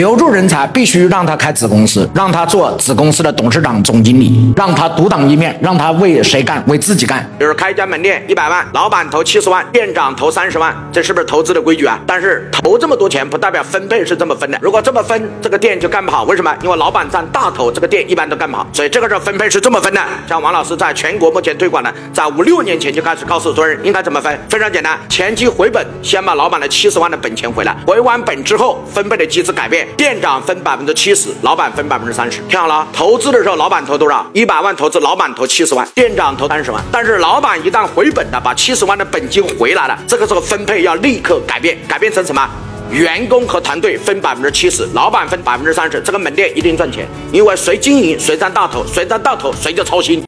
留住人才必须让他开子公司，让他做子公司的董事长、总经理，让他独当一面，让他为谁干？为自己干。比如开一家门店一百万，老板投七十万，店长投三十万，这是不是投资的规矩啊？但是投这么多钱不代表分配是这么分的。如果这么分，这个店就干不好。为什么？因为老板占大头，这个店一般都干不好。所以这个时候分配是这么分的。像王老师在全国目前推广的，在五六年前就开始告诉所有人应该怎么分，非常简单，前期回本，先把老板的七十万的本钱回来，回完本之后，分配的机制改变，店长分百分之七十，老板分百分之三十。听好了，投资的时候老板投多少？一百万投资，老板投七十万，店长投三十万。但是老板一旦回本了，把七十万的本金回来了，这个时候分配要立刻改变，改变成什么？员工和团队分百分之七十，老板分百分之三十，这个门店一定赚钱，因为谁经营谁占大头，谁占大头谁就操心。